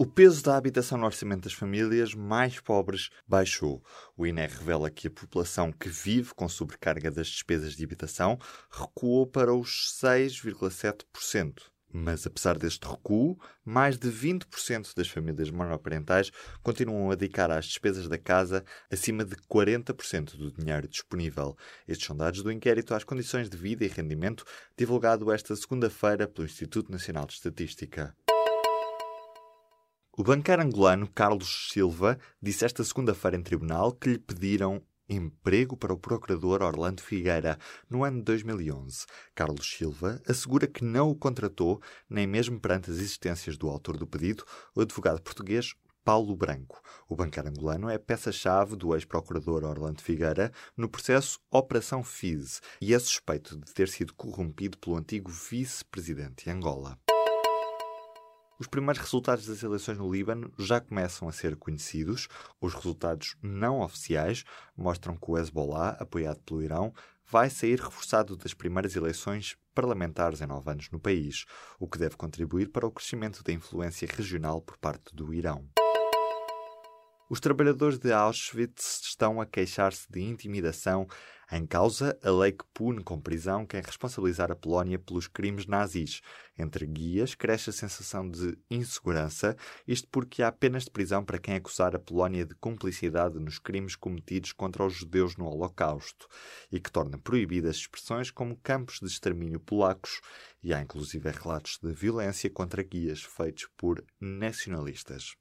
O peso da habitação no orçamento das famílias mais pobres baixou. O INE revela que a população que vive com sobrecarga das despesas de habitação recuou para os 6,7%. Mas, apesar deste recuo, mais de 20% das famílias monoparentais continuam a dedicar às despesas da casa acima de 40% do dinheiro disponível. Estes são dados do inquérito às condições de vida e rendimento divulgado esta segunda-feira pelo Instituto Nacional de Estatística. O banqueiro angolano Carlos Silva disse esta segunda-feira em tribunal que lhe pediram emprego para o procurador Orlando Figueira no ano de 2011. Carlos Silva assegura que não o contratou, nem mesmo perante as existências do autor do pedido, o advogado português Paulo Branco. O banqueiro angolano é peça-chave do ex-procurador Orlando Figueira no processo Operação FIS e é suspeito de ter sido corrompido pelo antigo vice-presidente de Angola. Os primeiros resultados das eleições no Líbano já começam a ser conhecidos. Os resultados não oficiais mostram que o Hezbollah, apoiado pelo Irão, vai sair reforçado das primeiras eleições parlamentares em nove anos no país, o que deve contribuir para o crescimento da influência regional por parte do Irão. Os trabalhadores de Auschwitz estão a queixar-se de intimidação em causa a lei que pune com prisão quem responsabilizar a Polónia pelos crimes nazis. Entre guias, cresce a sensação de insegurança, isto porque há penas de prisão para quem acusar a Polónia de cumplicidade nos crimes cometidos contra os judeus no Holocausto, e que torna proibidas expressões como campos de extermínio polacos, e há inclusive relatos de violência contra guias feitos por nacionalistas.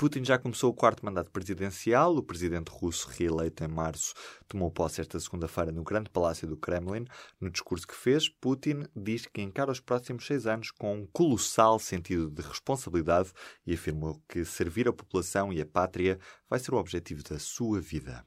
Putin já começou o quarto mandato presidencial. O presidente russo, reeleito em março, tomou posse esta segunda-feira no Grande Palácio do Kremlin. No discurso que fez, Putin diz que encara os próximos seis anos com um colossal sentido de responsabilidade e afirmou que servir a população e a pátria vai ser o objetivo da sua vida.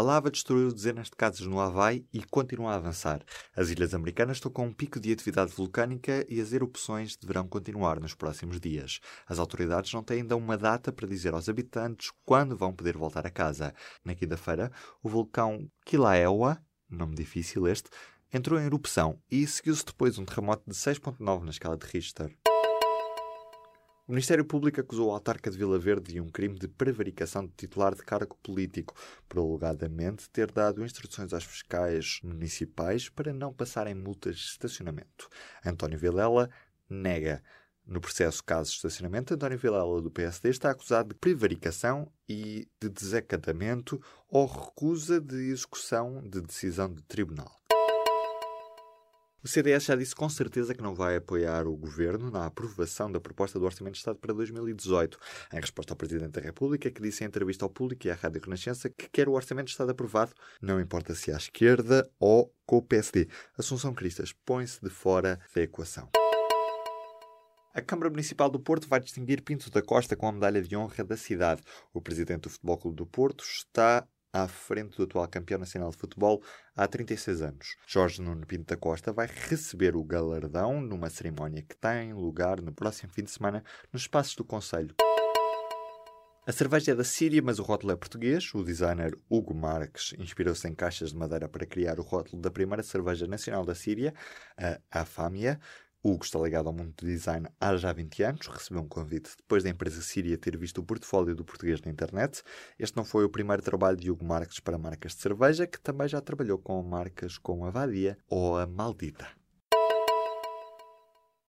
A lava destruiu dezenas de casas no Havaí e continua a avançar. As ilhas americanas estão com um pico de atividade vulcânica e as erupções deverão continuar nos próximos dias. As autoridades não têm ainda uma data para dizer aos habitantes quando vão poder voltar a casa. Na quinta-feira, o vulcão Kilauea, nome difícil este, entrou em erupção e seguiu-se depois um terremoto de 6.9 na escala de Richter. O Ministério Público acusou o autarca de Vila Verde de um crime de prevaricação de titular de cargo político, por alegadamente ter dado instruções aos fiscais municipais para não passarem multas de estacionamento. António Vilela nega. No processo caso de estacionamento, António Vilela, do PSD, está acusado de prevaricação e de desacatamento ou recusa de execução de decisão de tribunal. O CDS já disse com certeza que não vai apoiar o governo na aprovação da proposta do Orçamento de Estado para 2018, em resposta ao Presidente da República, que disse em entrevista ao público e à Rádio Renascença que quer o Orçamento de Estado aprovado, não importa se à esquerda ou com o PSD. Assunção Cristas põe-se de fora da equação. A Câmara Municipal do Porto vai distinguir Pinto da Costa com a medalha de honra da cidade. O presidente do Futebol Clube do Porto está à frente do atual campeão nacional de futebol há 36 anos. Jorge Nuno Pinto da Costa vai receber o galardão numa cerimónia que tem lugar no próximo fim de semana nos espaços do Conselho. A cerveja é da Síria, mas o rótulo é português. O designer Hugo Marques inspirou-se em caixas de madeira para criar o rótulo da primeira cerveja nacional da Síria, a Afamia. Hugo está ligado ao mundo do design há já 20 anos, recebeu um convite depois da empresa síria ter visto o portfólio do português na internet. Este não foi o primeiro trabalho de Hugo Marques para marcas de cerveja, que também já trabalhou com marcas como a Vadia ou a Maldita.